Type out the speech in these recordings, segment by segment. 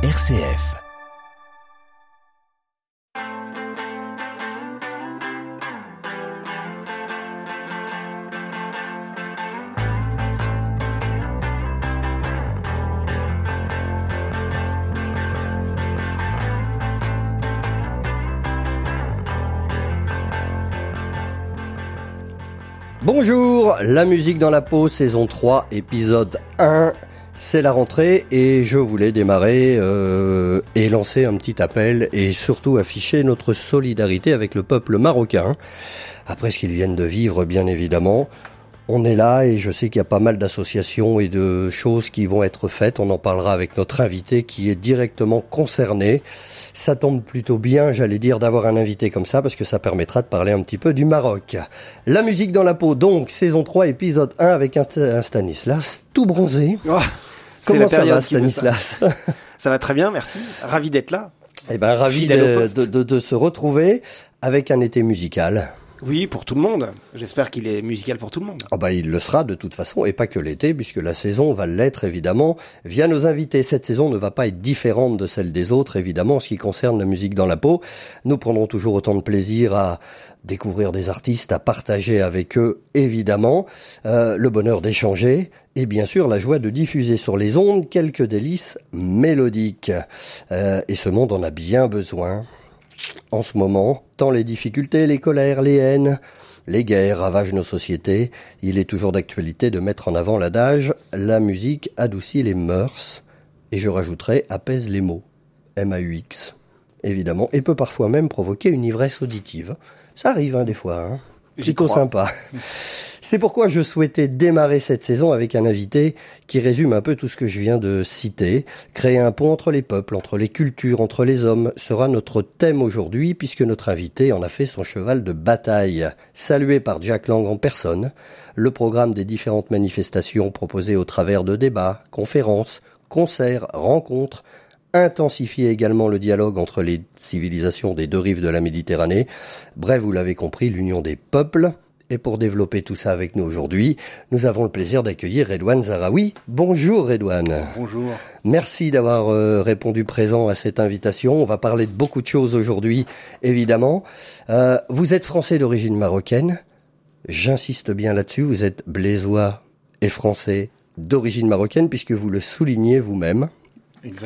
RCF. Bonjour, la musique dans la peau, saison 3, épisode 1. C'est la rentrée et je voulais démarrer euh, et lancer un petit appel et surtout afficher notre solidarité avec le peuple marocain. Après ce qu'ils viennent de vivre, bien évidemment, on est là et je sais qu'il y a pas mal d'associations et de choses qui vont être faites. On en parlera avec notre invité qui est directement concerné. Ça tombe plutôt bien, j'allais dire, d'avoir un invité comme ça parce que ça permettra de parler un petit peu du Maroc. La musique dans la peau, donc, saison 3, épisode 1 avec un, un Stanislas tout bronzé. Oh, Comment ça va ça. Stanislas Ça va très bien, merci. Ravi d'être là. Eh ben, ravi de se retrouver avec un été musical. Oui, pour tout le monde. J'espère qu'il est musical pour tout le monde. Ah bah, il le sera de toute façon, et pas que l'été, puisque la saison va l'être évidemment via nos invités. Cette saison ne va pas être différente de celle des autres, évidemment, en ce qui concerne la musique dans la peau. Nous prendrons toujours autant de plaisir à découvrir des artistes, à partager avec eux, évidemment, euh, le bonheur d'échanger, et bien sûr la joie de diffuser sur les ondes quelques délices mélodiques. Euh, et ce monde en a bien besoin en ce moment, tant les difficultés, les colères, les haines, les guerres ravagent nos sociétés, il est toujours d'actualité de mettre en avant l'adage La musique adoucit les mœurs, et je rajouterai apaise les mots, M-A-U-X, évidemment, et peut parfois même provoquer une ivresse auditive. Ça arrive hein, des fois, hein. J'y Plutôt crois. sympa. C'est pourquoi je souhaitais démarrer cette saison avec un invité qui résume un peu tout ce que je viens de citer. Créer un pont entre les peuples, entre les cultures, entre les hommes sera notre thème aujourd'hui puisque notre invité en a fait son cheval de bataille. Salué par Jack Lang en personne, le programme des différentes manifestations proposées au travers de débats, conférences, concerts, rencontres, intensifier également le dialogue entre les civilisations des deux rives de la Méditerranée. Bref, vous l'avez compris, l'union des peuples. Et pour développer tout ça avec nous aujourd'hui, nous avons le plaisir d'accueillir Redouane Zaraoui. Bonjour Redouane. Bonjour. Merci d'avoir euh, répondu présent à cette invitation. On va parler de beaucoup de choses aujourd'hui, évidemment. Euh, vous êtes français d'origine marocaine. J'insiste bien là-dessus. Vous êtes blésois et français d'origine marocaine puisque vous le soulignez vous-même.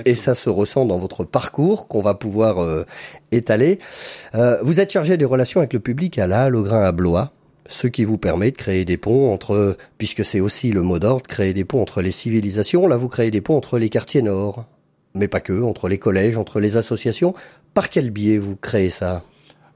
Et ça se ressent dans votre parcours qu'on va pouvoir euh, étaler. Euh, vous êtes chargé des relations avec le public à la Grain à Blois, ce qui vous permet de créer des ponts entre, puisque c'est aussi le mot d'ordre, créer des ponts entre les civilisations. Là, vous créez des ponts entre les quartiers nord, mais pas que, entre les collèges, entre les associations. Par quel biais vous créez ça?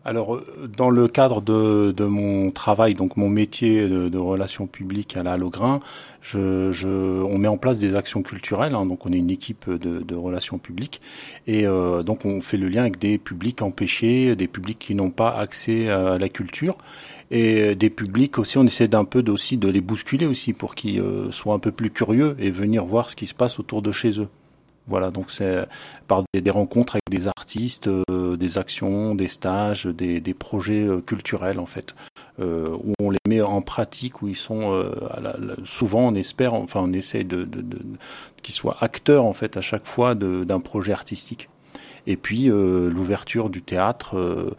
Alors, euh, dans le cadre de, mon travail, donc mon métier de, relations publiques à la Halle au Grain, je, je, on met en place des actions culturelles. hein, donc, on est une équipe de, relations publiques et euh, donc on fait le lien avec des publics empêchés, des publics qui n'ont pas accès à la culture et des publics aussi. On essaie d'un peu aussi de les bousculer aussi pour qu'ils euh, soient un peu plus curieux et venir voir ce qui se passe autour de chez eux. Voilà, donc c'est par des, rencontres avec des artistes, euh, des actions, des stages, des, des projets euh, culturels en fait, euh, où on les met en pratique, où ils sont euh, souvent on espère, enfin on essaie de, de, de- qu'ils soient acteurs en fait à chaque fois de- d'un projet artistique. Et puis euh, l'ouverture du théâtre, euh, euh,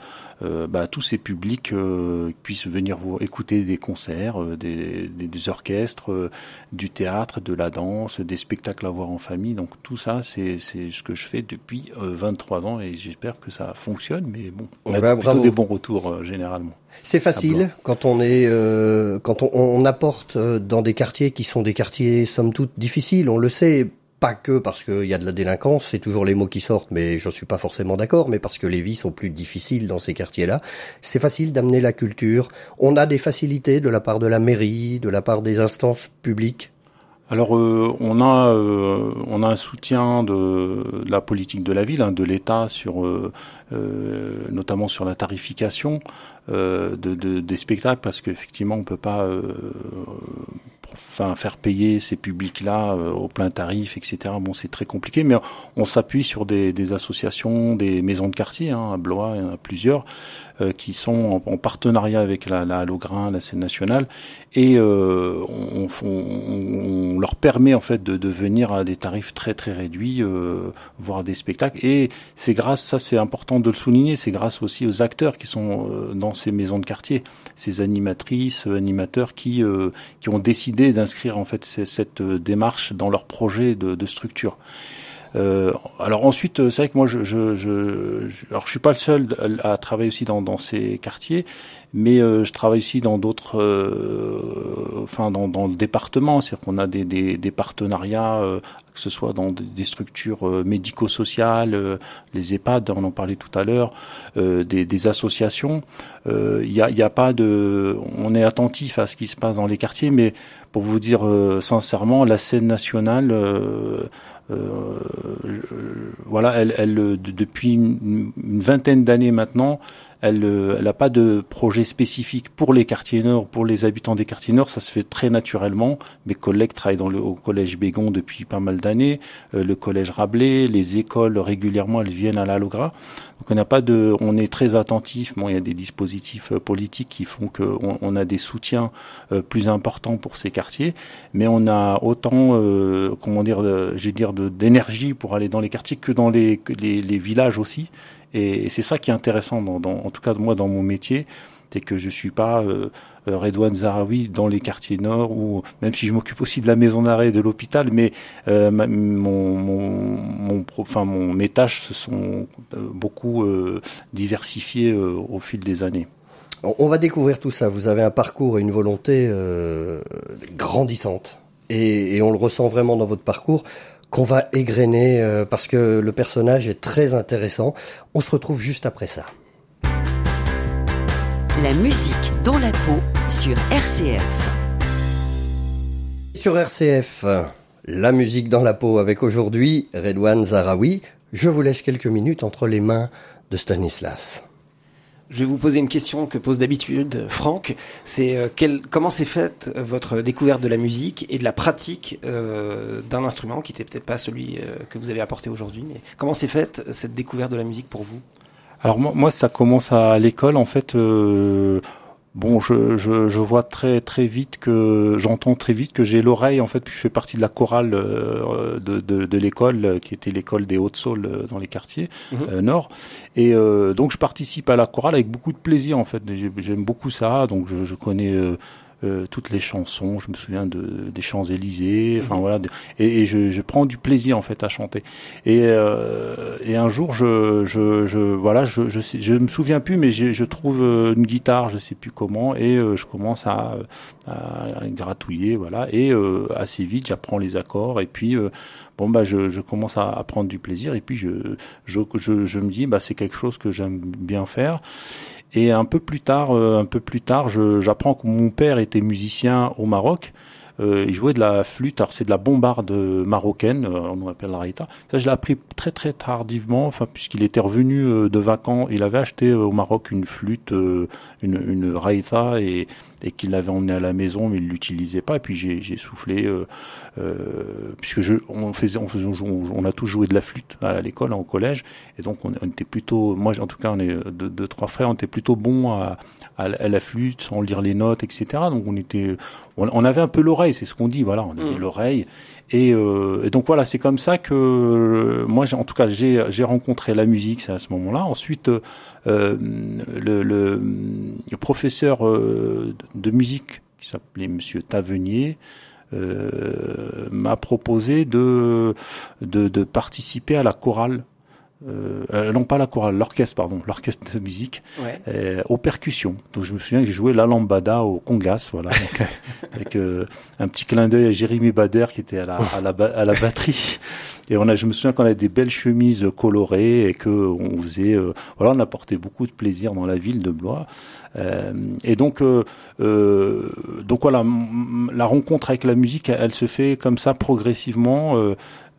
bah, tous ces publics euh, puissent venir vous écouter des concerts, euh, des, des, des orchestres, euh, du théâtre, de la danse, des spectacles à voir en famille. Donc tout ça, c'est c'est ce que je fais depuis euh, 23 ans et j'espère que ça fonctionne. Mais bon, on Eh a ben, plutôt bravo. des bons retours euh, généralement. C'est facile quand on est euh, quand on, on apporte euh, dans des quartiers qui sont des quartiers somme toute difficiles. On le sait, pas que parce qu'il y a de la délinquance, c'est toujours les mots qui sortent, mais je suis pas forcément d'accord, mais parce que les vies sont plus difficiles dans ces quartiers-là. C'est facile d'amener la culture. On a des facilités de la part de la mairie, de la part des instances publiques. Alors euh, on a euh, on a un soutien de, de la politique de la ville, hein, de l'État sur euh, euh, notamment sur la tarification. De, de, des spectacles parce qu'effectivement on peut pas enfin faire payer ces publics-là euh, au plein tarif, etc. Bon, c'est très compliqué, mais on s'appuie sur des, des, associations, des maisons de quartier, hein, à Blois, il y en a plusieurs, euh, qui sont en, partenariat avec la, la Halograin, la scène nationale, et euh, on, on, on, leur permet en fait de, de, venir à des tarifs très très réduits, euh, voir des spectacles. Et c'est grâce, ça c'est important de le souligner, c'est grâce aussi aux acteurs qui sont euh, dans ces maisons de quartier, ces animatrices, animateurs qui qui ont décidé d'inscrire en fait cette démarche dans leur projet de, structure. Euh, alors ensuite, c'est vrai que moi, je, je, je, alors je suis pas le seul à travailler aussi dans ces quartiers, mais euh, je travaille aussi dans d'autres, euh, enfin dans, dans, le département, c'est-à-dire qu'on a des, des, des partenariats, euh, que ce soit dans des, structures euh, médico-sociales, les EHPAD, on en parlait tout à l'heure, des, des, associations. Il n'y a, y a pas de, on est attentif à ce qui se passe dans les quartiers, mais pour vous dire sincèrement, la scène nationale euh, voilà, elle, elle depuis une, vingtaine d'années maintenant, elle n'a pas de projet spécifique pour les quartiers nord, pour les habitants des quartiers nord. Ça se fait très naturellement. Mes collègues travaillent dans le, au collège Bégon depuis pas mal d'années, euh, le collège Rabelais, les écoles régulièrement, elles viennent à la Logra. Donc on n'a pas de, on est très attentif. Bon, il y a des dispositifs euh, politiques qui font qu'on on a des soutiens euh, plus importants pour ces quartiers, mais on a autant, euh, comment dire, j'ai dire, d'énergie pour aller dans les quartiers que dans les, les, les villages aussi. Et, c'est ça qui est intéressant, en tout cas moi dans mon métier, c'est que je suis pas euh, euh, Redouane Zaraoui dans les quartiers nord, ou même si je m'occupe aussi de la maison d'arrêt et de l'hôpital, mais euh, mes tâches se sont euh, beaucoup diversifiées au fil des années. On va découvrir tout ça. Vous avez un parcours et une volonté grandissante. Et, on le ressent vraiment dans votre parcours qu'on va égrener euh, parce que le personnage est très intéressant. On se retrouve juste après ça. La musique dans la peau sur RCF. Sur RCF, la musique dans la peau avec aujourd'hui Redouane Zaraoui. Je vous laisse quelques minutes entre les mains de Stanislas. Je vais vous poser une question que pose d'habitude Franck. C'est euh, comment s'est faite votre découverte de la musique et de la pratique euh, d'un instrument qui n'était peut-être pas celui euh, que vous avez apporté aujourd'hui. Comment s'est faite cette découverte de la musique pour vous? Alors moi, moi, ça commence à l'école en fait. Euh, Bon, je, je, je, vois très très vite que j'entends très vite que j'ai l'oreille en fait. Puis je fais partie de la chorale euh, de, de, de l'école euh, qui était l'école des Hautes-Saules euh, dans les quartiers mhm. nord. Et donc je participe à la chorale avec beaucoup de plaisir en fait. J'aime beaucoup ça, donc je, je connais euh, toutes les chansons. Je me souviens de, des Champs Élysées. Enfin mhm. voilà, et, et je, je, prends du plaisir en fait à chanter. Et, euh, et un jour, je, je, je voilà, je, je, sais, je me souviens plus, mais je, je trouve euh, une guitare, je sais plus comment, et euh, je commence à, à, gratouiller, voilà. Et euh, assez vite, j'apprends les accords, et puis bon bah je, je commence à, à, prendre du plaisir, et puis je, je, je, je me dis bah c'est quelque chose que j'aime bien faire. Et un peu plus tard, euh, un peu plus tard, j'apprends que mon père était musicien au Maroc. Euh, il jouait de la flûte, alors c'est de la bombarde marocaine, euh, on appelle la raïta. Ça, je l'ai appris très très tardivement, enfin puisqu'il était revenu de vacances, il avait acheté au Maroc une flûte, une, une raïta et et qu'il l'avait emmené à la maison, mais il l'utilisait pas. Et puis j'ai soufflé, euh, euh, puisque je, on faisait, on faisait, on, a tous joué de la flûte à l'école, au collège, et donc on, on, était plutôt, moi en tout cas, on est deux, deux trois frères, on était plutôt bons à, à, la flûte, sans lire les notes, etc. Donc on était, on, avait un peu l'oreille, c'est ce qu'on dit, voilà, on avait mmh. l'oreille. Et, euh, et, donc voilà, c'est comme ça que euh, moi, en tout cas, j'ai rencontré la musique, c'est à ce moment-là. Ensuite, euh, le, le, le, professeur euh, de musique qui s'appelait Monsieur Tavenier euh, m'a proposé de, de, de participer à la chorale euh, euh, non pas la chorale, l'orchestre, pardon, l'orchestre de musique, ouais. euh, aux percussions. Donc je me souviens que j'ai joué la lambada au congas, voilà, donc, avec euh, un petit clin d'œil à Jérémy Bader qui était à la, à la, à la batterie. Et on a, je me souviens qu'on avait des belles chemises colorées et que on faisait, euh, voilà, on apportait beaucoup de plaisir dans la ville de Blois. Euh, et donc, euh, donc voilà, la rencontre avec la musique, elle, elle se fait comme ça progressivement.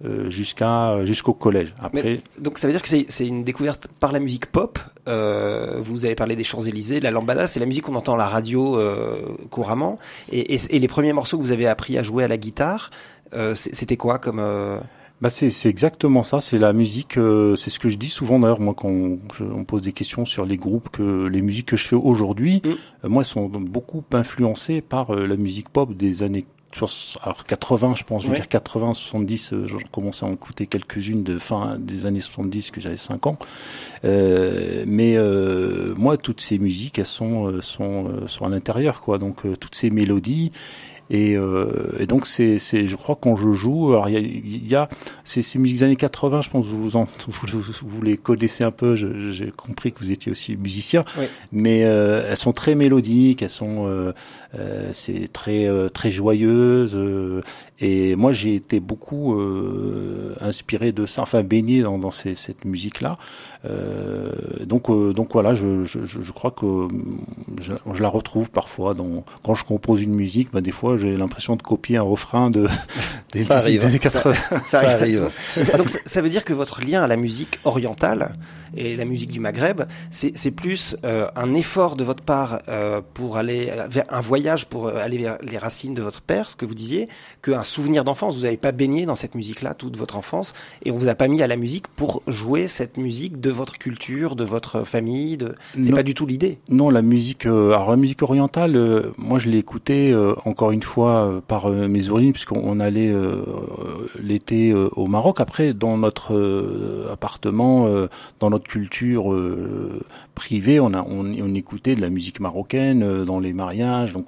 Euh, jusqu'à jusqu'au collège. Après, donc ça veut dire que c'est une découverte par la musique pop. Euh, vous avez parlé des Champs Élysées, la lambada, c'est la musique qu'on entend à la radio euh, couramment. Et, et, et, les premiers morceaux que vous avez appris à jouer à la guitare, euh, c'était quoi comme bah c'est exactement ça, c'est la musique, euh, c'est ce que je dis souvent d'ailleurs moi quand on, on, pose des questions sur les groupes que les musiques que je fais aujourd'hui, mm. euh, moi elles sont beaucoup influencées par euh, la musique pop des années alors 80 je pense, je veux dire 80, 70, j'ai commencé à en écouter quelques-unes de fin des années 70 que j'avais 5 ans. mais moi toutes ces musiques elles sont sont sont à l'intérieur quoi, donc toutes ces mélodies et, euh, et donc c'est, c'est, je crois quand je joue, alors il y a, y a ces, ces musiques des années 80, je pense que vous, en, vous, vous les connaissez un peu. j'ai compris que vous étiez aussi musicien, mais euh, elles sont très mélodiques, elles sont, euh, euh c'est très euh, très joyeuses. Et moi j'ai été beaucoup inspiré de ça, enfin baigné dans, dans ces, cette musique là. donc donc voilà, je, je, je crois que je, je, la retrouve parfois dans quand je compose une musique, bah des fois j'ai l'impression de copier un refrain de des ça arrive, années 80. Ça, ça, arrive. Donc, ça veut dire que votre lien à la musique orientale et la musique du Maghreb, c'est plus euh, un effort de votre part euh, pour aller vers un voyage pour euh, aller vers les racines de votre père, ce que vous disiez, qu'un souvenir d'enfance. Vous n'avez pas baigné dans cette musique-là toute votre enfance et on vous a pas mis à la musique pour jouer cette musique de votre culture, de votre famille. De... C'est pas du tout l'idée. Non, la musique. alors la musique orientale, moi je l'ai écoutée encore une fois par mes origines puisqu'on allait l'été au Maroc. Après, dans notre appartement, dans notre culture euh, privée, on, a, on, écoutait de la musique marocaine euh, dans les mariages, donc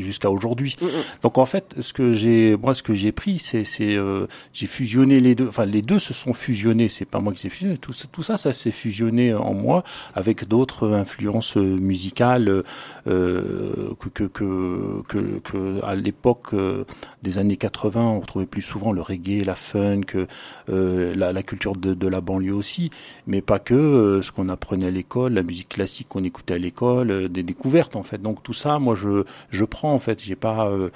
jusqu'à aujourd'hui. Mm, mm. Donc en fait, ce que j'ai, moi, ce que j'ai pris, c'est, c'est, euh, j'ai fusionné les deux. Enfin, les deux se sont fusionnés. C'est pas moi qui s'est fusionné. Tout, tout ça, ça s'est fusionné en moi avec d'autres influences musicales que, que, que, que, que à l'époque des années 80, on retrouvait plus souvent le reggae, la funk, la, la culture de, la banlieue aussi. Mais pas que euh, ce qu'on apprenait à l'école, la musique classique qu'on écoutait à l'école, euh, des découvertes en fait. Donc tout ça, moi je je prends en fait. J'ai pas euh,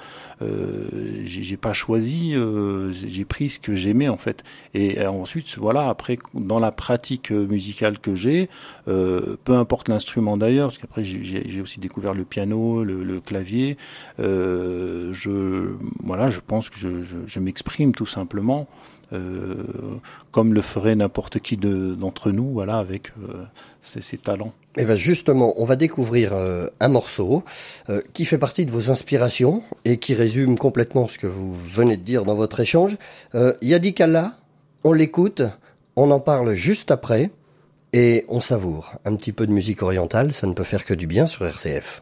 j'ai pas choisi, j'ai pris ce que j'aimais en fait. Et, ensuite voilà après dans la pratique musicale que j'ai, peu importe l'instrument d'ailleurs, parce qu'après j'ai aussi découvert le piano, le, clavier. je voilà, je pense que je m'exprime tout simplement. Euh, comme le ferait n'importe qui d'entre nous, voilà, avec euh, ses, talents. Et eh ben justement, on va découvrir euh, un morceau qui fait partie de vos inspirations et qui résume complètement ce que vous venez de dire dans votre échange. Yadi Kalla, on l'écoute, on en parle juste après et on savoure un petit peu de musique orientale, ça ne peut faire que du bien sur RCF.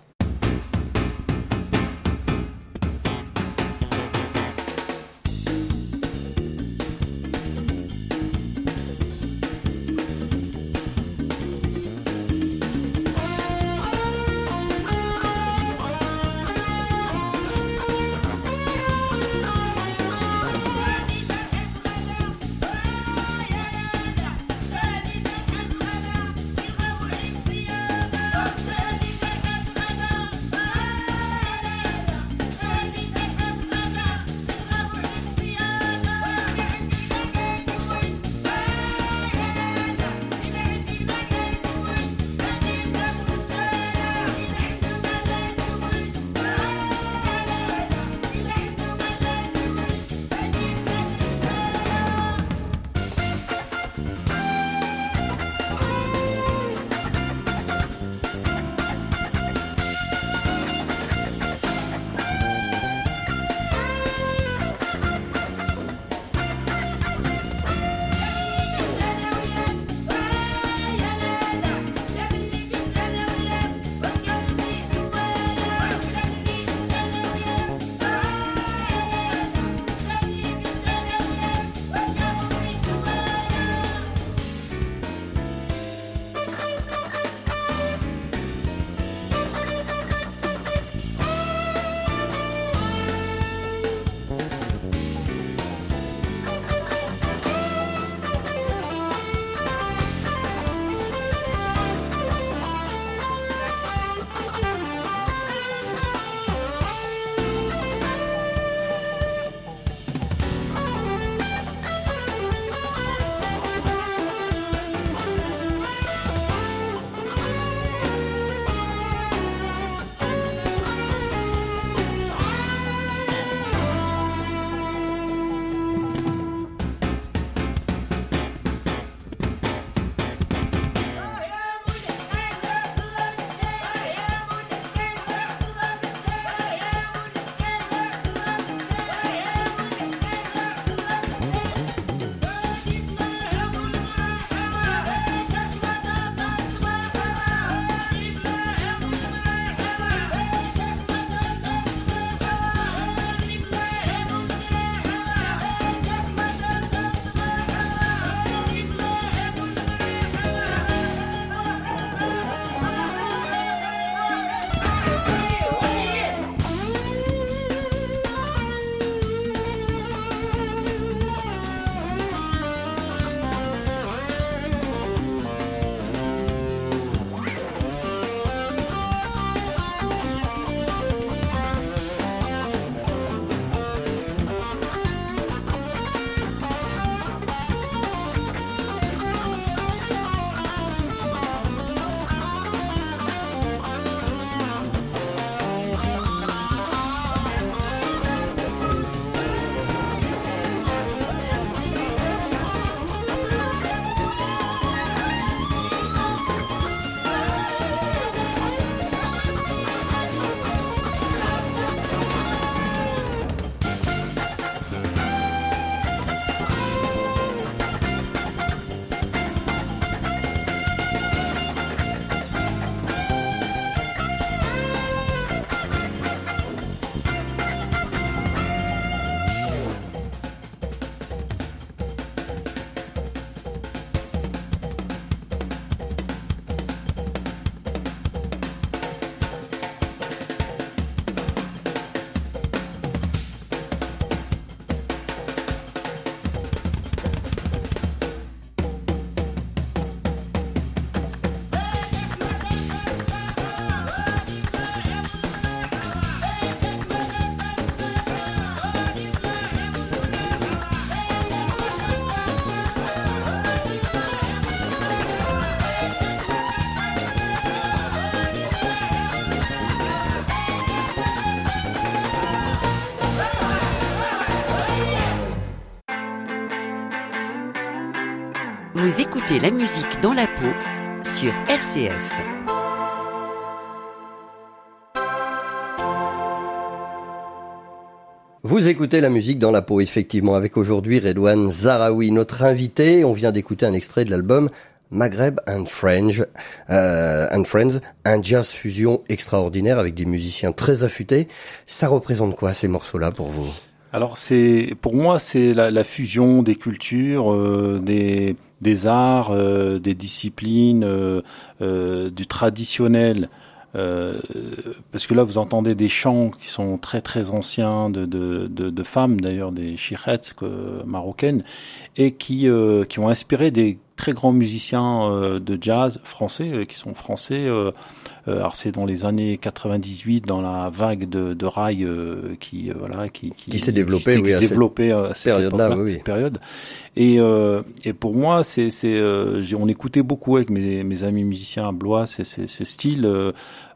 Vous écoutez la musique dans la peau sur RCF. Vous écoutez la musique dans la peau, effectivement, avec aujourd'hui Redouane Zaraoui, notre invité. On vient d'écouter un extrait de l'album Maghreb and Friends, euh, and Friends, un jazz fusion extraordinaire avec des musiciens très affûtés. Ça représente quoi ces morceaux-là pour vous? Alors c'est, pour moi, c'est la, la, fusion des cultures, euh, des, des arts, euh, des disciplines, euh, euh, du traditionnel. Euh, parce que là, vous entendez des chants qui sont très très anciens de, de, de, de femmes, d'ailleurs des chichettes marocaines, et qui, euh, qui ont inspiré des très grands musiciens de jazz français, qui sont français. Euh, alors c'est dans les années 98, dans la vague de, de rail qui voilà qui qui, qui s'est développée, oui, à cette période-là, oui, période. Et et pour moi, c'est c'est on écoutait beaucoup avec mes mes amis musiciens à Blois, c'est ce style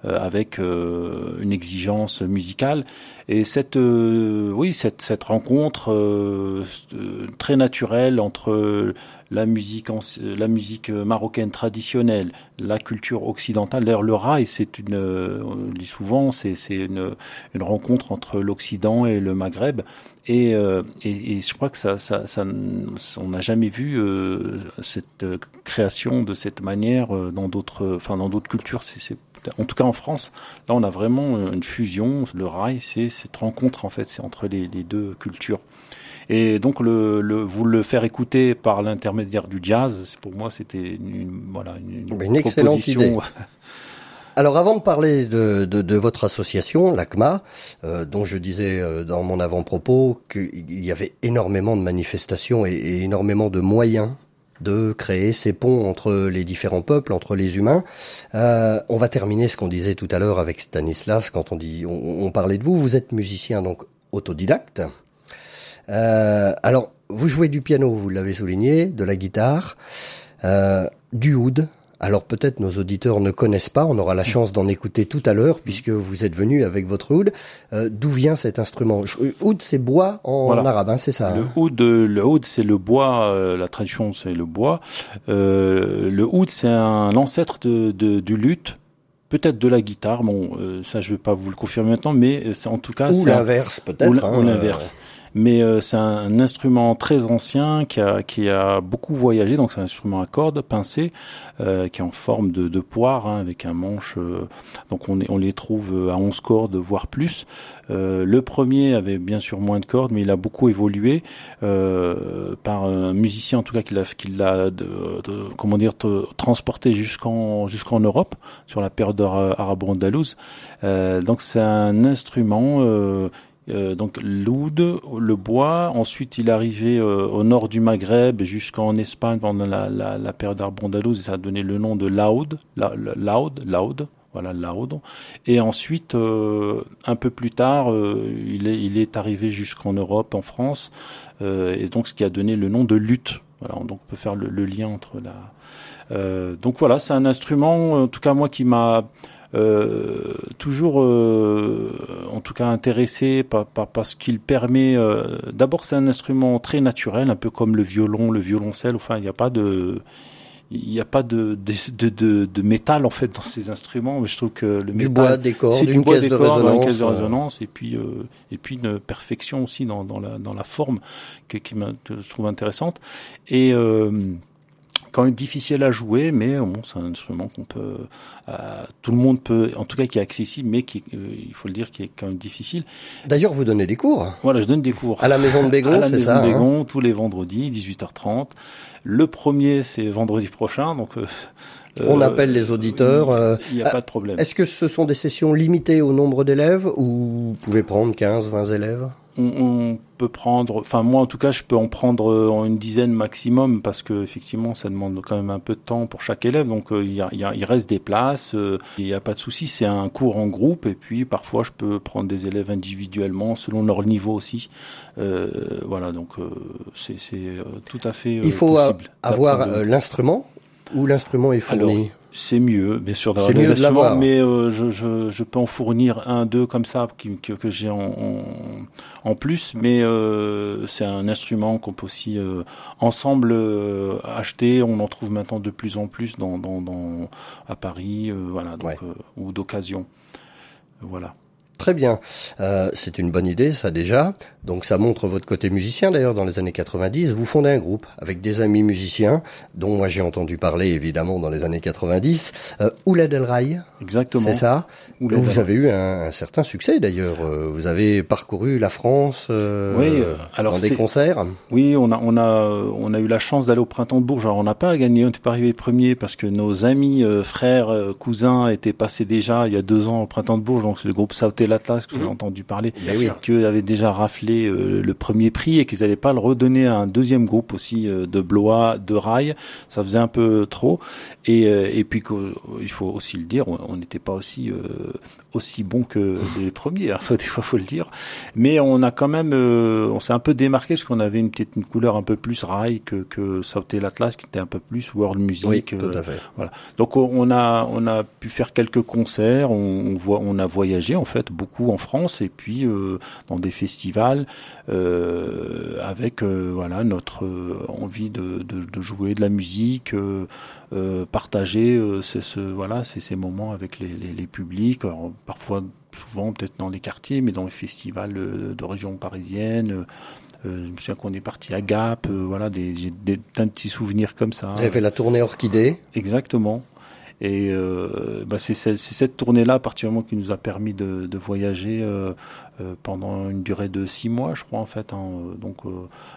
avec une exigence musicale et cette oui cette cette rencontre très naturelle entre la musique, la musique marocaine traditionnelle, la culture occidentale. D'ailleurs, le rail, c'est une, on dit souvent, c'est une, une rencontre entre l'Occident et le Maghreb. Et, euh, et, et, je crois que ça, ça, ça on n'a jamais vu euh, cette création de cette manière euh, dans d'autres, enfin dans d'autres cultures. C'est en tout cas en France, là on a vraiment une fusion. Le rail, c'est cette rencontre en fait, c'est entre les deux cultures. Et donc le, le, vous le faire écouter par l'intermédiaire du jazz, pour moi c'était une, voilà une, une excellente idée. Alors avant de parler de, de, de votre association, l'ACMA, euh, dont je disais euh, dans mon avant-propos qu'il y avait énormément de manifestations et, et, énormément de moyens de créer ces ponts entre les différents peuples, entre les humains. Euh, on va terminer ce qu'on disait tout à l'heure avec Stanislas quand on dit, on, on parlait de vous. Vous êtes musicien donc autodidacte. Euh, alors, vous jouez du piano, vous l'avez souligné, de la guitare, euh, du oud. Alors peut-être nos auditeurs ne connaissent pas, on aura la chance d'en écouter tout à l'heure puisque vous êtes venu avec votre oud. Euh, D'où vient cet instrument? Oud, c'est bois en, voilà. arabe, hein, c'est ça Le hein? oud, le oud, c'est le bois. Euh, la tradition, c'est le bois. Euh, le oud, c'est un ancêtre de, de, du luth peut-être de la guitare. Bon, euh, ça, je vais pas vous le confirmer maintenant, mais c'est en tout cas. Ou l'inverse, peut-être. Ou, hein, l'inverse mais euh, c'est un, instrument très ancien qui a, qui a beaucoup voyagé, donc c'est un instrument à cordes pincées euh, qui est en forme de, de poire hein, avec un manche. Euh, donc on, est, on les trouve à 11 cordes voire plus. Euh, le premier avait bien sûr moins de cordes, mais il a beaucoup évolué euh, par un musicien en tout cas qui l'a qui l'a comment dire transporté jusqu'en jusqu'en Europe sur la période arabo-andalouse. donc c'est un instrument euh, donc l'oud, le bois. Ensuite, il est arrivé euh, au nord du Maghreb jusqu'en Espagne pendant la, la, la période arbandalouse. Ça a donné le nom de laoud, la, laoud, laoud. Voilà, laoud. Et ensuite, euh, un peu plus tard, il, est, il est arrivé jusqu'en Europe, en France, et donc ce qui a donné le nom de lutte. Voilà, donc on peut faire le, le lien entre la. donc voilà, c'est un instrument, en tout cas moi, qui m'a euh, toujours, euh, en tout cas intéressé par, par, parce qu'il permet. Euh, D'abord, c'est un instrument très naturel, un peu comme le violon, le violoncelle. Enfin, il n'y a pas de il n'y a pas de de, de, de, métal en fait dans ces instruments mais je trouve que le du métal bois des cordes une caisse, de caisse de résonance et puis euh, et puis une perfection aussi dans, dans la dans la forme que, qui je trouve intéressante et euh, quand même difficile à jouer, mais bon, c'est un instrument qu'on peut, euh, tout le monde peut, en tout cas qui est accessible, mais qui, euh, il faut le dire, qui est quand même difficile. D'ailleurs, vous donnez des cours. Voilà, je donne des cours à la maison de Bégon, c'est ça. À la maison de Bégon, hein tous les vendredis, 18h30. Le premier, c'est vendredi prochain, donc. Euh, on appelle les auditeurs. Il n'y a pas de problème. Est-ce que ce sont des sessions limitées au nombre d'élèves ou vous pouvez prendre 15, 20 élèves? On, on, peut prendre, enfin moi en tout cas, je peux en prendre euh, une dizaine maximum parce que effectivement, ça demande quand même un peu de temps pour chaque élève. Donc euh, il, y a, y a, il, reste des places, euh, il n'y a pas de souci. C'est un cours en groupe et puis parfois je peux prendre des élèves individuellement selon leur niveau aussi. Euh, voilà, donc c'est tout à fait. il faut possible avoir l'instrument ou l'instrument est fourni? Alors, c'est mieux, bien sûr, c'est mieux de l'avoir. Mais euh, je, je, je, peux en fournir un, deux comme ça qui, que, que j'ai en, en, en plus, mais c'est un instrument qu'on peut aussi ensemble acheter. On en trouve maintenant de plus en plus dans, dans, dans à Paris, voilà, donc, ou d'occasion. Voilà. Très bien, euh, c'est une bonne idée ça déjà. Donc ça montre votre côté musicien d'ailleurs dans les années 90. Vous fondez un groupe avec des amis musiciens dont moi j'ai entendu parler évidemment dans les années 90. Euh, Ouled El Rai. Exactement. C'est ça. vous avez eu un, certain succès d'ailleurs. Euh, vous avez parcouru la France euh, oui, alors dans des concerts. Oui, on a on a on a eu la chance d'aller au printemps de Bourges. Alors on n'a pas gagné, on n'est pas arrivé premier parce que nos amis, frères, cousins étaient passés déjà il y a deux ans au printemps de Bourges. Donc c'est le groupe Sauté l'Atlas que vous avez entendu parler, qui avait déjà raflé euh, le premier prix et qu'ils n'allaient pas le redonner à un deuxième groupe aussi euh, de Blois, de Rail. Ça faisait un peu trop. Et, euh, et puis il faut aussi le dire, on n'était pas aussi aussi bon que les premiers, hein, des fois faut le dire. Mais on a quand même, on s'est un peu démarqué parce qu'on avait une petite une couleur un peu plus rail que que Sauter l'Atlas qui était un peu plus world music. Oui, tout à fait. Voilà. Donc on a on a pu faire quelques concerts, on, on voit on a voyagé en fait beaucoup en France et puis euh, dans des festivals euh, avec euh, voilà notre envie de, de, jouer de la musique, partager ce, voilà ces, ces moments avec les, les, publics, parfois souvent peut-être dans les quartiers, mais dans les festivals de région parisienne. je me souviens qu'on est parti à Gap, voilà, des, des, plein de petits souvenirs comme ça. Vous avez fait la tournée Orchidée Exactement. Et euh, bah c'est cette tournée-là, particulièrement, qui nous a permis de, de voyager euh, euh, pendant une durée de six mois, je crois en fait. Hein. Donc euh,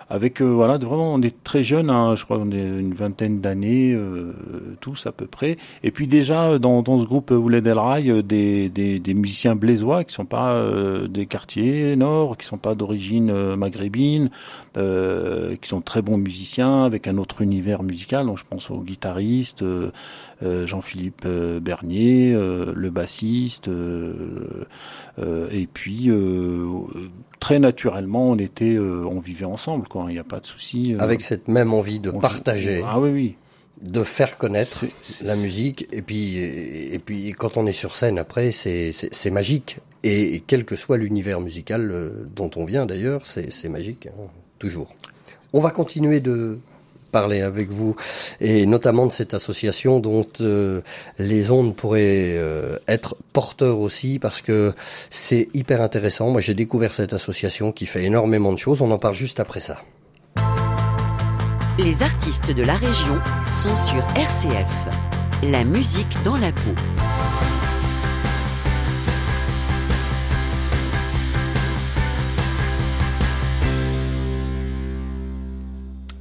avec euh, voilà, vraiment on est très jeunes, hein. je crois qu'on est une vingtaine d'années tous à peu près. Et puis déjà dans, dans ce groupe Ouled El Rai, des, des, des, musiciens blésois qui sont pas des quartiers nord, qui sont pas d'origine maghrébine, qui sont très bons musiciens avec un autre univers musical. Donc je pense aux guitaristes. Jean-Philippe Bernier, le bassiste, et puis euh, très naturellement, on était, euh, on vivait ensemble, quoi. Il n'y a pas de souci. Euh. Avec cette même envie de partager. Ah oui, oui de faire connaître la musique et puis et puis quand on est sur scène après c'est c'est magique et quel que soit l'univers musical dont on vient d'ailleurs c'est magique hein, toujours on va continuer de parler avec vous et notamment de cette association dont euh, les ondes pourraient euh, être porteurs aussi parce que c'est hyper intéressant. Moi j'ai découvert cette association qui fait énormément de choses. On en parle juste après ça. Les artistes de la région sont sur RCF. La musique dans la peau.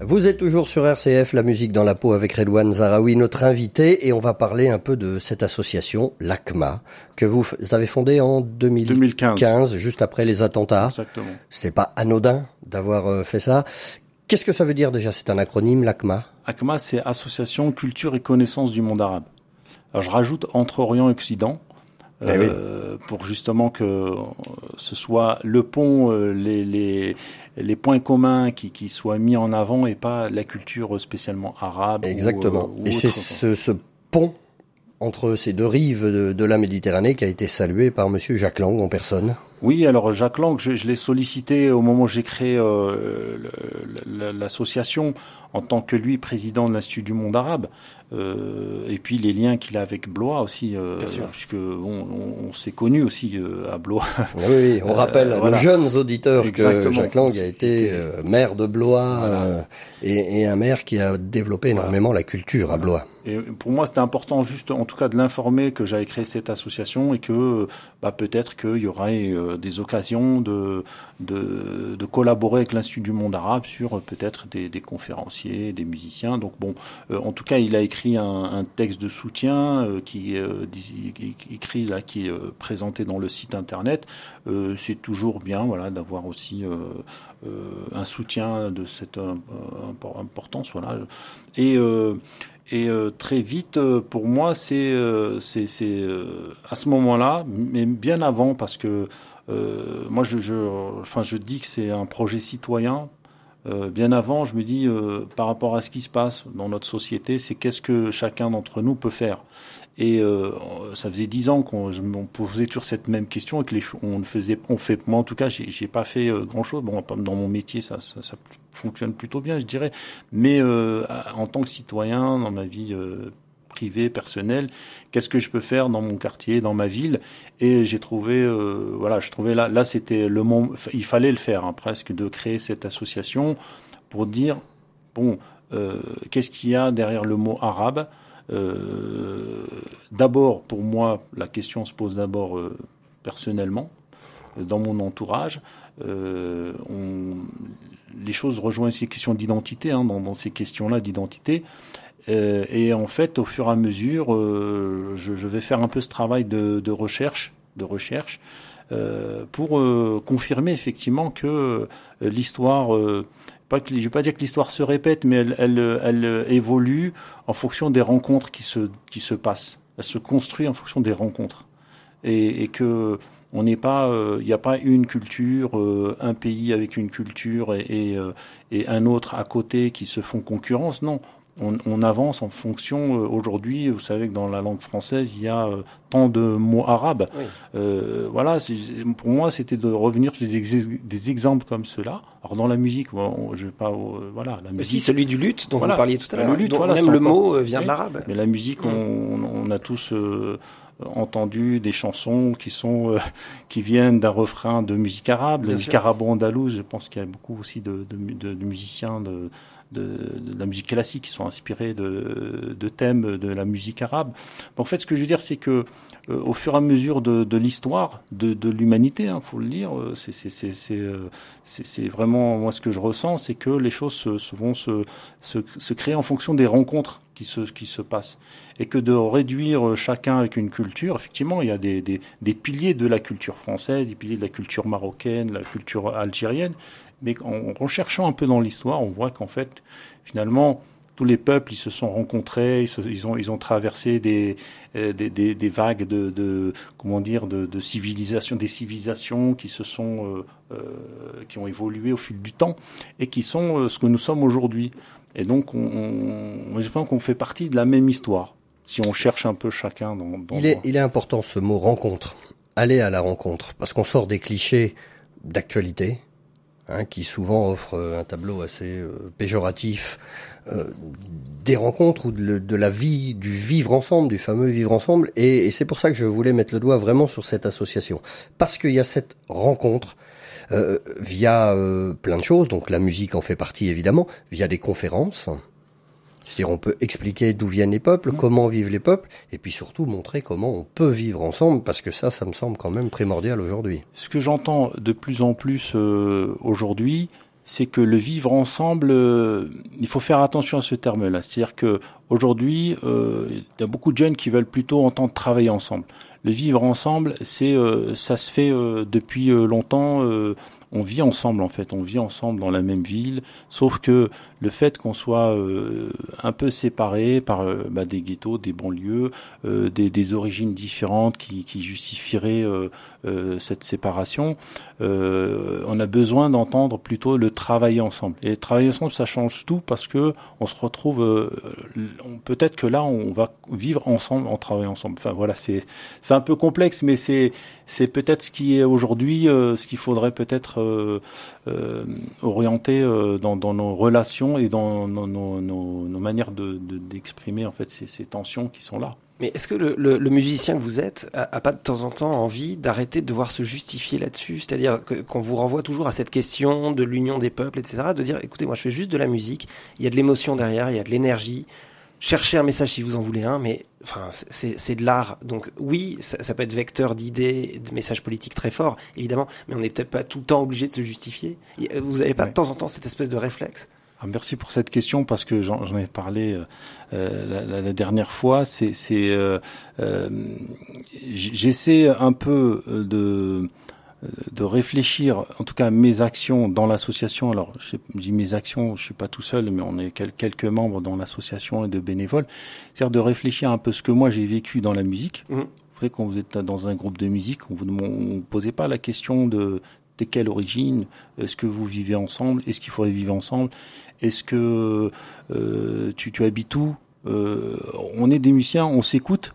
Vous êtes toujours sur RCF, la musique dans la peau avec Redouane Zaraoui, notre invité, et on va parler un peu de cette association, l'ACMA, que vous avez fondée en 2015, juste après les attentats. Exactement. C'est pas anodin d'avoir euh, fait ça. Qu'est-ce que ça veut dire déjà C'est un acronyme, l'ACMA? ACMA, c'est Association Culture et Connaissance du Monde Arabe. Alors je rajoute entre Orient et Occident, eh euh, pour justement que ce soit le pont, euh, les, les, les points communs qui, qui soient mis en avant et pas la culture spécialement arabe. Exactement. Euh, et c'est ce, ce, pont entre ces deux rives de, de, la Méditerranée qui a été salué par Monsieur Jacques Lang en personne. Oui, alors Jacques Lang, je, je l'ai sollicité au moment où j'ai créé euh, l'association en tant que lui président de l'Institut du monde arabe. Euh, et puis les liens qu'il a avec Blois aussi, euh, puisque bon, on, s'est connu aussi euh, à Blois. Oui, on rappelle à nos jeunes auditeurs que Jacques Lang a été maire de Blois et, et, un maire qui a développé énormément la culture à Blois. Et pour moi, c'était important juste, en tout cas, de l'informer que j'avais créé cette association et que bah, peut-être qu'il y aurait des occasions de, de, de collaborer avec l'Institut du monde arabe sur peut-être des, des, conférenciers, des musiciens. Donc bon, en tout cas, il a écrit un, un, texte de soutien euh, qui, euh, écrit là, qui est euh, présenté dans le site internet. Euh, c'est toujours bien, voilà, d'avoir aussi un soutien de cette importance, voilà. Et et très vite, pour moi, c'est c'est à ce moment-là, mais bien avant, parce que moi, je, je, enfin, je dis que c'est un projet citoyen euh, bien avant, je me dis, euh, par rapport à ce qui se passe dans notre société, c'est qu'est-ce que chacun d'entre nous peut faire. Et euh, ça faisait dix ans qu'on me posait toujours cette même question et que les on faisait, on fait, moi en tout cas, j'ai pas fait grand chose. Bon, dans mon métier, ça, ça, ça fonctionne plutôt bien, je dirais. Mais en tant que citoyen, dans ma vie privé, personnel, qu'est-ce que je peux faire dans mon quartier, dans ma ville? Et j'ai trouvé, euh, voilà, je trouvais là, là c'était le moment, il fallait le faire hein, presque, de créer cette association pour dire, bon, euh, qu'est-ce qu'il y a derrière le mot arabe? Euh, D'abord, pour moi, la question se pose d'abord personnellement, dans mon entourage. On, les choses rejoignent ces questions d'identité, hein, dans, dans, ces questions-là d'identité. Euh, et en fait, au fur et à mesure, euh, je, je, vais faire un peu ce travail de, de recherche, de recherche, euh, pour euh, confirmer effectivement que l'histoire, pas que, je vais pas dire que l'histoire se répète, mais elle, elle, elle, évolue en fonction des rencontres qui se, qui se passent. Elle se construit en fonction des rencontres, et, et que on n'est pas, il n'y a pas une culture, un pays avec une culture et, et, et, un autre à côté qui se font concurrence. Non, on, avance en fonction. Euh, aujourd'hui, vous savez que dans la langue française, il y a euh, tant de mots arabes. Euh, voilà, pour moi, c'était de revenir sur des, exemples comme cela. Alors dans la musique, je vais pas, voilà, la musique. celui du lutte dont vous parliez tout à l'heure. Voilà, même le mot vient de l'arabe. Mais la musique, mm. on, a tous entendu des chansons qui sont qui viennent d'un refrain de musique arabe, la musique arabo-andalouse. Je pense qu'il y a beaucoup aussi de, de, de musiciens de de, la musique classique qui sont inspirés de, thèmes de la musique arabe. En fait, ce que je veux dire, c'est que euh, au fur et à mesure de, l'histoire de, l'humanité, il hein, faut le dire, euh, euh, c'est vraiment moi ce que je ressens, c'est que les choses se, vont se, créer en fonction des rencontres qui se, qui se passent. Et que de réduire chacun avec une culture, effectivement, il y a des, des, des piliers de la culture française, des piliers de la culture marocaine, la culture algérienne, mais en recherchant un peu dans l'histoire, on voit qu'en fait, finalement, tous les peuples, ils se sont rencontrés, ils, ont, ils ont traversé des, euh, des, des, des vagues de, de, comment dire, de, de civilisation, des civilisations qui se sont, euh, euh, qui ont évolué au fil du temps et qui sont euh, ce que nous sommes aujourd'hui. Et donc, on, on, je pense qu'on fait partie de la même histoire. Si on cherche un peu chacun dans, dans il est, il est important ce mot rencontre. Aller à la rencontre, parce qu'on sort des clichés d'actualité, hein, qui souvent offre euh, un tableau assez euh, péjoratif euh, des rencontres ou de, de, la vie, du vivre ensemble, du fameux vivre ensemble. Et, et c'est pour ça que je voulais mettre le doigt vraiment sur cette association, parce qu'il y a cette rencontre. Euh, via plein de choses, donc la musique en fait partie évidemment, via des conférences, c'est-à-dire on peut expliquer d'où viennent les peuples, mmh. comment vivent les peuples, et puis surtout montrer comment on peut vivre ensemble, parce que ça, ça me semble quand même primordial aujourd'hui. Ce que j'entends de plus en plus euh, aujourd'hui, c'est que le vivre ensemble, euh, il faut faire attention à ce terme-là. C'est-à-dire que aujourd'hui, euh, il y a beaucoup de jeunes qui veulent plutôt entendre travailler ensemble. Le vivre ensemble, c'est ça se fait depuis longtemps on vit ensemble en fait, on vit ensemble dans la même ville, sauf que le fait qu'on soit euh, un peu séparés par euh, bah, des ghettos, des banlieues, euh, des, origines différentes qui, qui justifieraient cette séparation, on a besoin d'entendre plutôt le travailler ensemble. Et travailler ensemble, ça change tout parce que on se retrouve, peut-être que là, on va vivre ensemble en travaillant ensemble. Enfin voilà, c'est c'est un peu complexe, mais c'est c'est peut-être ce qui est aujourd'hui, ce qu'il faudrait peut-être euh, euh, euh, dans, nos relations et dans nos, manières d'exprimer de, en fait ces, tensions qui sont là. Mais est-ce que le, musicien que vous êtes a, pas de temps en temps envie d'arrêter de devoir se justifier là-dessus? C'est-à-dire qu'on vous renvoie toujours à cette question de l'union des peuples, etc., de dire, écoutez, moi je fais juste de la musique, il y a de l'émotion derrière, il y a de l'énergie, cherchez un message si vous en voulez un, mais enfin c'est de l'art. Donc oui, ça, ça peut être vecteur d'idées, de messages politiques très forts, évidemment, mais on n'est peut-être pas tout le temps obligé de se justifier. Vous n'avez pas de temps en temps cette espèce de réflexe? Ah, merci pour cette question parce que j'en ai parlé euh, euh la, la, dernière fois. C'est, euh, euh, j'essaie un peu de de réfléchir, en tout cas mes actions dans l'association. Alors, je dis mes actions, je suis pas tout seul, mais on est quelques membres dans l'association et de bénévoles. C'est-à-dire de réfléchir un peu ce que moi j'ai vécu dans la musique. Mmh. Vous savez, quand vous êtes dans un groupe de musique, on vous, on vous posait pas la question de T'es quelle origine Est-ce que vous vivez ensemble Est-ce qu'il faudrait vivre ensemble Est-ce que euh, tu, tu habites où euh, On est des musiciens, on s'écoute.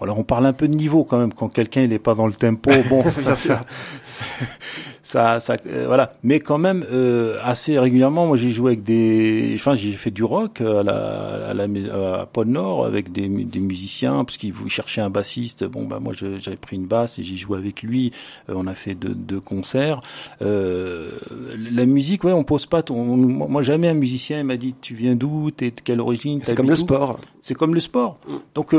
Alors on parle un peu de niveau quand même quand quelqu'un il n'est pas dans le tempo. Bon, ça, ça, ça, ça euh, voilà. Mais quand même, euh, assez régulièrement, moi j'ai joué avec des, enfin j'ai fait du rock à la, à la à Pôle Nord avec des, des musiciens parce qu'ils cherchaient un bassiste. Bon bah moi j'avais pris une basse et j'ai joué avec lui. Euh, on a fait deux, deux concerts. Euh, la musique, ouais, on pose pas. On, moi jamais un musicien m'a dit tu viens d'où, t'es de quelle origine? C'est comme le sport. C'est comme le sport. Donc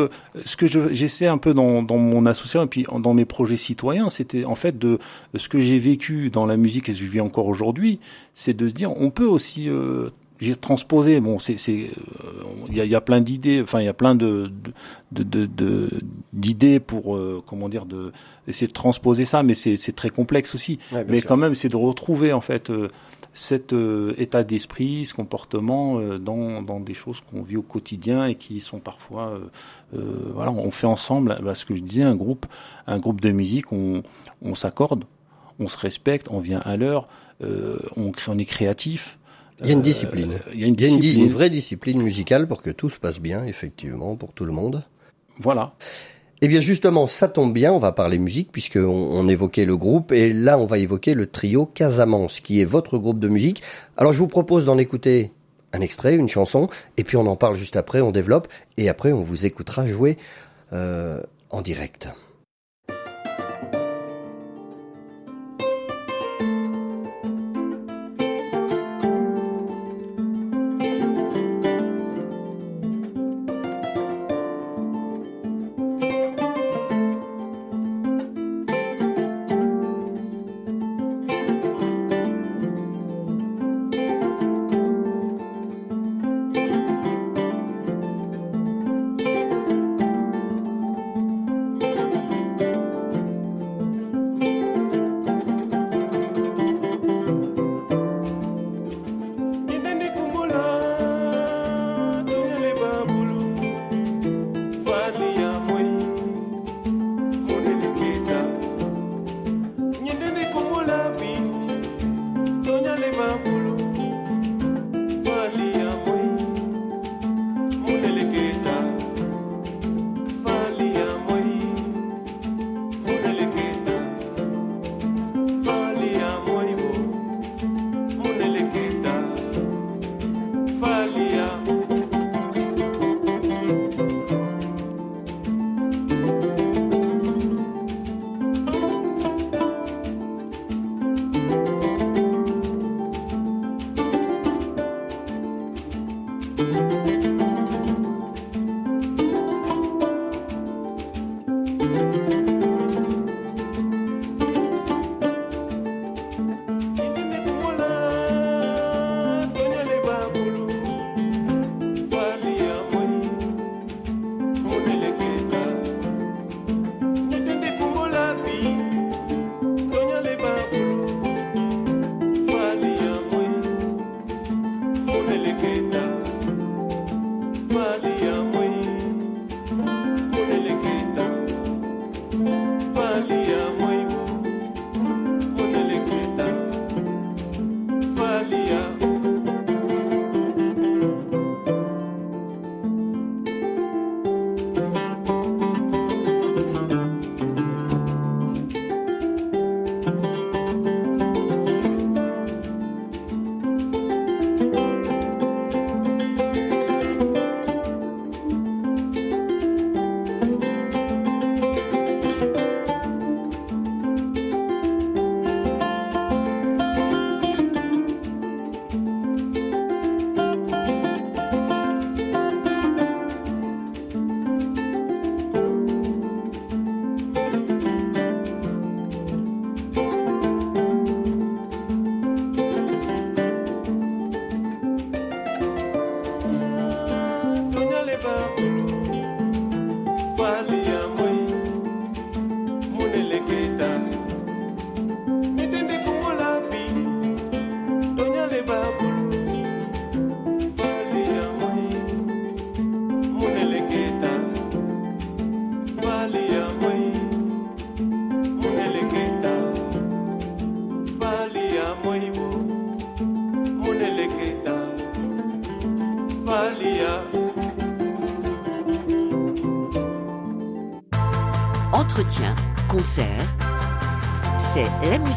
ce que j'essaie un peu dans, dans mon association et puis dans mes projets citoyens, c'était en fait de ce que j'ai vécu dans la musique et je vis encore aujourd'hui, c'est de se dire on peut aussi euh, j'ai transposé. Bon, c'est c'est euh, il y, a, y, a, plein d'idées. Enfin, il y a plein de de d'idées de, pour euh, comment dire de essayer de transposer ça, mais c'est c'est très complexe aussi. mais quand même, c'est de retrouver en fait euh, cet état d'esprit, ce comportement dans dans des choses qu'on vit au quotidien et qui sont parfois voilà, on fait ensemble. Bah, ce que je disais, un groupe un groupe de musique, on on s'accorde on se respecte, on vient à l'heure, euh, on, on est créatif. Il y a une discipline. Euh, il y a une, discipline. une, vraie discipline musicale pour que tout se passe bien, effectivement, pour tout le monde. Voilà. Eh bien justement, ça tombe bien, on va parler musique puisqu'on on évoquait le groupe et là on va évoquer le trio Casamance qui est votre groupe de musique. Alors je vous propose d'en écouter un extrait, une chanson et puis on en parle juste après, on développe et après on vous écoutera jouer euh, en direct.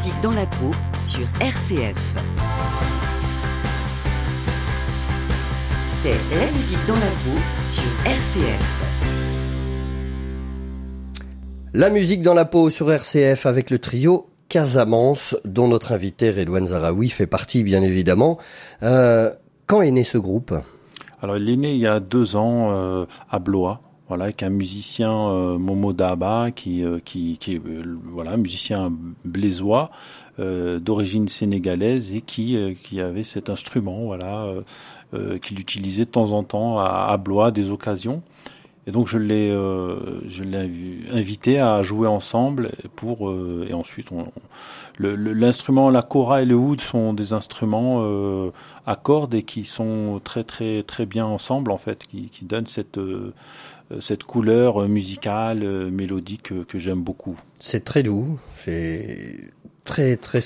Musique dans la peau sur RCF. C'est la musique dans la peau sur RCF. La musique dans la peau sur RCF avec le trio Casamance, dont notre invité Redouane Zaraoui fait partie bien évidemment. Euh, quand est né ce groupe? Alors il est né il y a deux ans euh, à Blois. Voilà, avec un musicien euh, Momo Daba qui euh, qui, qui euh, voilà musicien blésois d'origine sénégalaise et qui qui avait cet instrument voilà qu'il utilisait de temps en temps à, à Blois des occasions et donc je l'ai je l'ai invité à jouer ensemble pour et ensuite on, l'instrument la kora et le oud sont des instruments à cordes et qui sont très très très bien ensemble en fait qui, qui donnent cette euh, cette couleur musicale, euh, mélodique que j'aime beaucoup. C'est très doux, c'est très très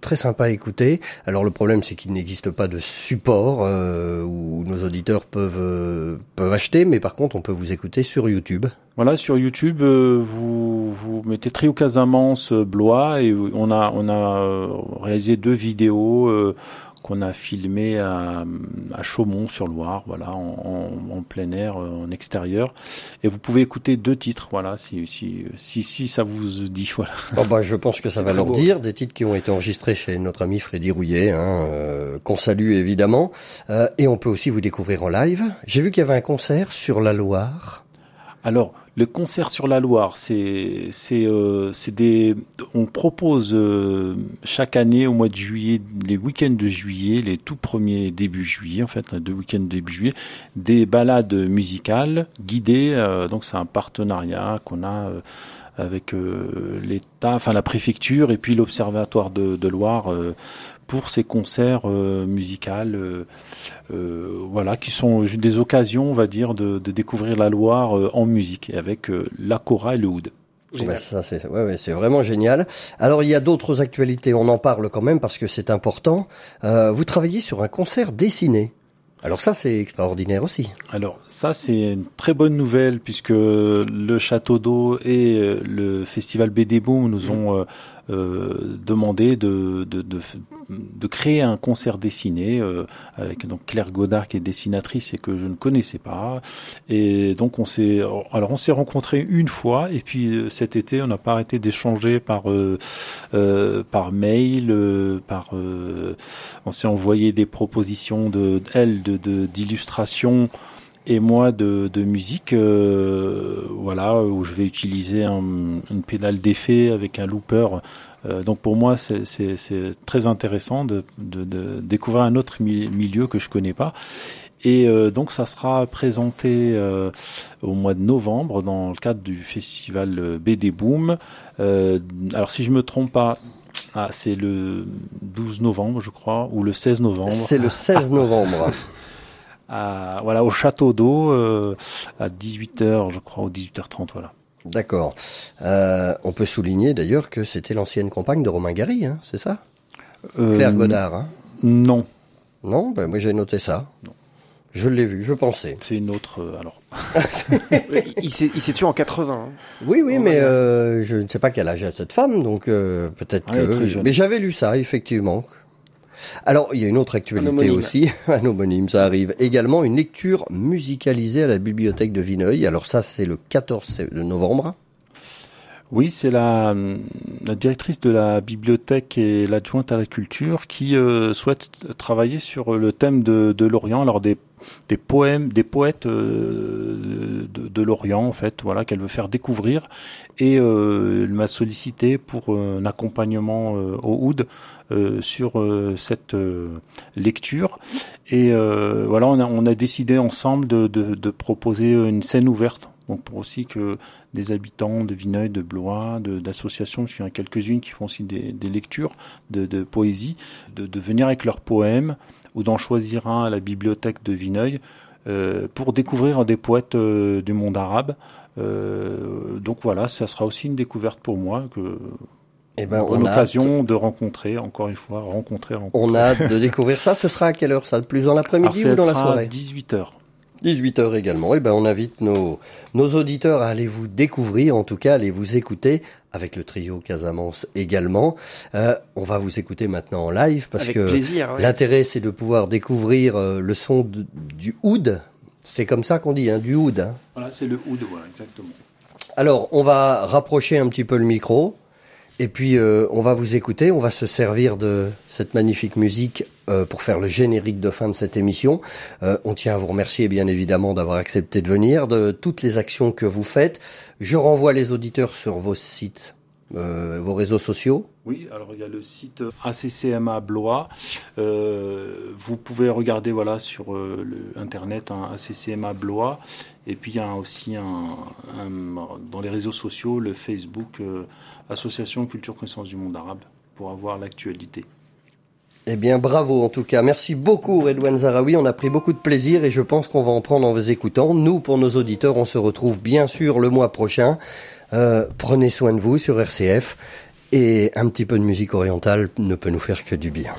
très sympa à écouter. Alors le problème c'est qu'il n'existe pas de support euh, où nos auditeurs peuvent peuvent acheter, mais par contre on peut vous écouter sur YouTube. Voilà sur YouTube vous vous mettez Trio Casamance Blois et on a on a réalisé deux vidéos qu'on a filmé à, à Chaumont-sur-Loire, voilà, en, en, plein air, en extérieur. Et vous pouvez écouter deux titres, voilà, si si si, si ça vous dit, voilà. Oh bah, je pense que ça va leur dire des titres qui ont été enregistrés chez notre ami Freddy Rouillet, hein, euh, qu'on salue évidemment. Euh, et on peut aussi vous découvrir en live. J'ai vu qu'il y avait un concert sur la Loire. Alors, le concert sur la Loire, c'est c'est euh, c'est des on propose euh, chaque année au mois de juillet, les week-ends de juillet, les tout premiers début juillet en fait, deux week-ends début juillet, des balades musicales guidées. Euh, donc c'est un partenariat qu'on a avec l'État, enfin la préfecture et puis l'Observatoire de, de Loire pour ces concerts euh, musicaux, euh, euh, voilà, qui sont des occasions, on va dire, de, de découvrir la Loire euh, en musique, avec la Cora et le oud. Ouais, ça c'est ouais, ouais, c'est vraiment génial. Alors il y a d'autres actualités, on en parle quand même parce que c'est important. vous travaillez sur un concert dessiné. Alors ça, c'est extraordinaire aussi. Alors ça, c'est une très bonne nouvelle puisque le Château d'eau et le Festival BD Boom nous ont euh, demandé de, de, de, de, créer un concert dessiné euh, avec donc Claire Godard qui est dessinatrice et que je ne connaissais pas. Et donc on s'est alors on s'est rencontrés une fois et puis euh, cet été on n'a pas arrêté d'échanger par par mail, par on s'est envoyé des propositions de elle de d'illustration et moi de, de musique, euh, voilà, où je vais utiliser un, une pédale d'effet avec un looper. Euh, donc pour moi, c'est très intéressant de, de, de, découvrir un autre milieu que je connais pas. Et euh, donc ça sera présenté euh, au mois de novembre dans le cadre du festival BD Boom. Euh, alors si je me trompe pas, ah, c'est le 12 novembre, je crois, ou le 16 novembre. C'est le 16 novembre. à, voilà, au château d'eau euh, à 18h, je crois, ou 18h30, voilà. D'accord. Euh, on peut souligner d'ailleurs que c'était l'ancienne compagne de Romain Gary, hein, c'est ça? Euh, Claire Godard. Hein? non. Non, ben moi j'ai noté ça. Non. Je l'ai vu, je pensais. C'est une autre. Euh, alors. il s'est tué en 80. Hein. Oui, oui, mais euh, je ne sais pas quel âge a cette femme, donc euh, peut-être ah, que. Mais j'avais lu ça, effectivement. Alors, il y a une autre actualité aussi, un homonyme, ça arrive. Également une lecture musicalisée à la bibliothèque de Vineuil. Alors ça, c'est le 14 novembre. Oui, c'est la, la, directrice de la bibliothèque et l'adjointe à la culture qui euh, souhaite travailler sur le thème de, de l'Orient, alors des, des poèmes, des poètes euh, de, de l'Orient en fait, voilà qu'elle veut faire découvrir. Et euh, elle m'a sollicité pour un accompagnement euh, au Oud euh, sur euh, cette lecture. Et voilà on a, on a décidé ensemble de, de, de proposer une scène ouverte. Donc pour aussi que des habitants de Vineuil, de Blois, d'associations, qu'il y en a quelques-unes qui font aussi des, des lectures de, de poésie, de, de, venir avec leurs poèmes ou d'en choisir un à la bibliothèque de Vineuil euh, pour découvrir des poètes euh, du monde arabe. Euh, donc voilà, ça sera aussi une découverte pour moi que eh ben, on occasion de rencontrer, encore une fois, rencontrer, rencontrer. On a hâte de découvrir ça. Ce sera à quelle heure ça? Plus dans l'après-midi ou dans la soirée? 18h. 18h également. Et eh ben on invite nos, nos auditeurs à aller vous découvrir, en tout cas, à aller vous écouter avec le trio Casamance également. Euh, on va vous écouter maintenant en live parce que l'intérêt c'est de pouvoir découvrir euh, le son du oud. C'est comme ça qu'on dit, hein, du oud. Hein. Voilà, c'est le oud, voilà, exactement. Alors, on va rapprocher un petit peu le micro. Et puis euh, on va vous écouter, on va se servir de cette magnifique musique euh, pour faire le générique de fin de cette émission. Euh, on tient à vous remercier bien évidemment d'avoir accepté de venir, de toutes les actions que vous faites. Je renvoie les auditeurs sur vos sites, vos réseaux sociaux. Oui, alors il y a le site ACCMA Blois. vous pouvez regarder voilà sur le internet hein, ACCMA Blois. Et puis il y a aussi un, dans les réseaux sociaux le Facebook Association Culture Connaissance du Monde Arabe, pour avoir l'actualité. Eh bien, bravo en tout cas. Merci beaucoup, Redouane Zaraoui. On a pris beaucoup de plaisir et je pense qu'on va en prendre en vous écoutant. Nous, pour nos auditeurs, on se retrouve bien sûr le mois prochain. Euh, prenez soin de vous sur RCF et un petit peu de musique orientale ne peut nous faire que du bien.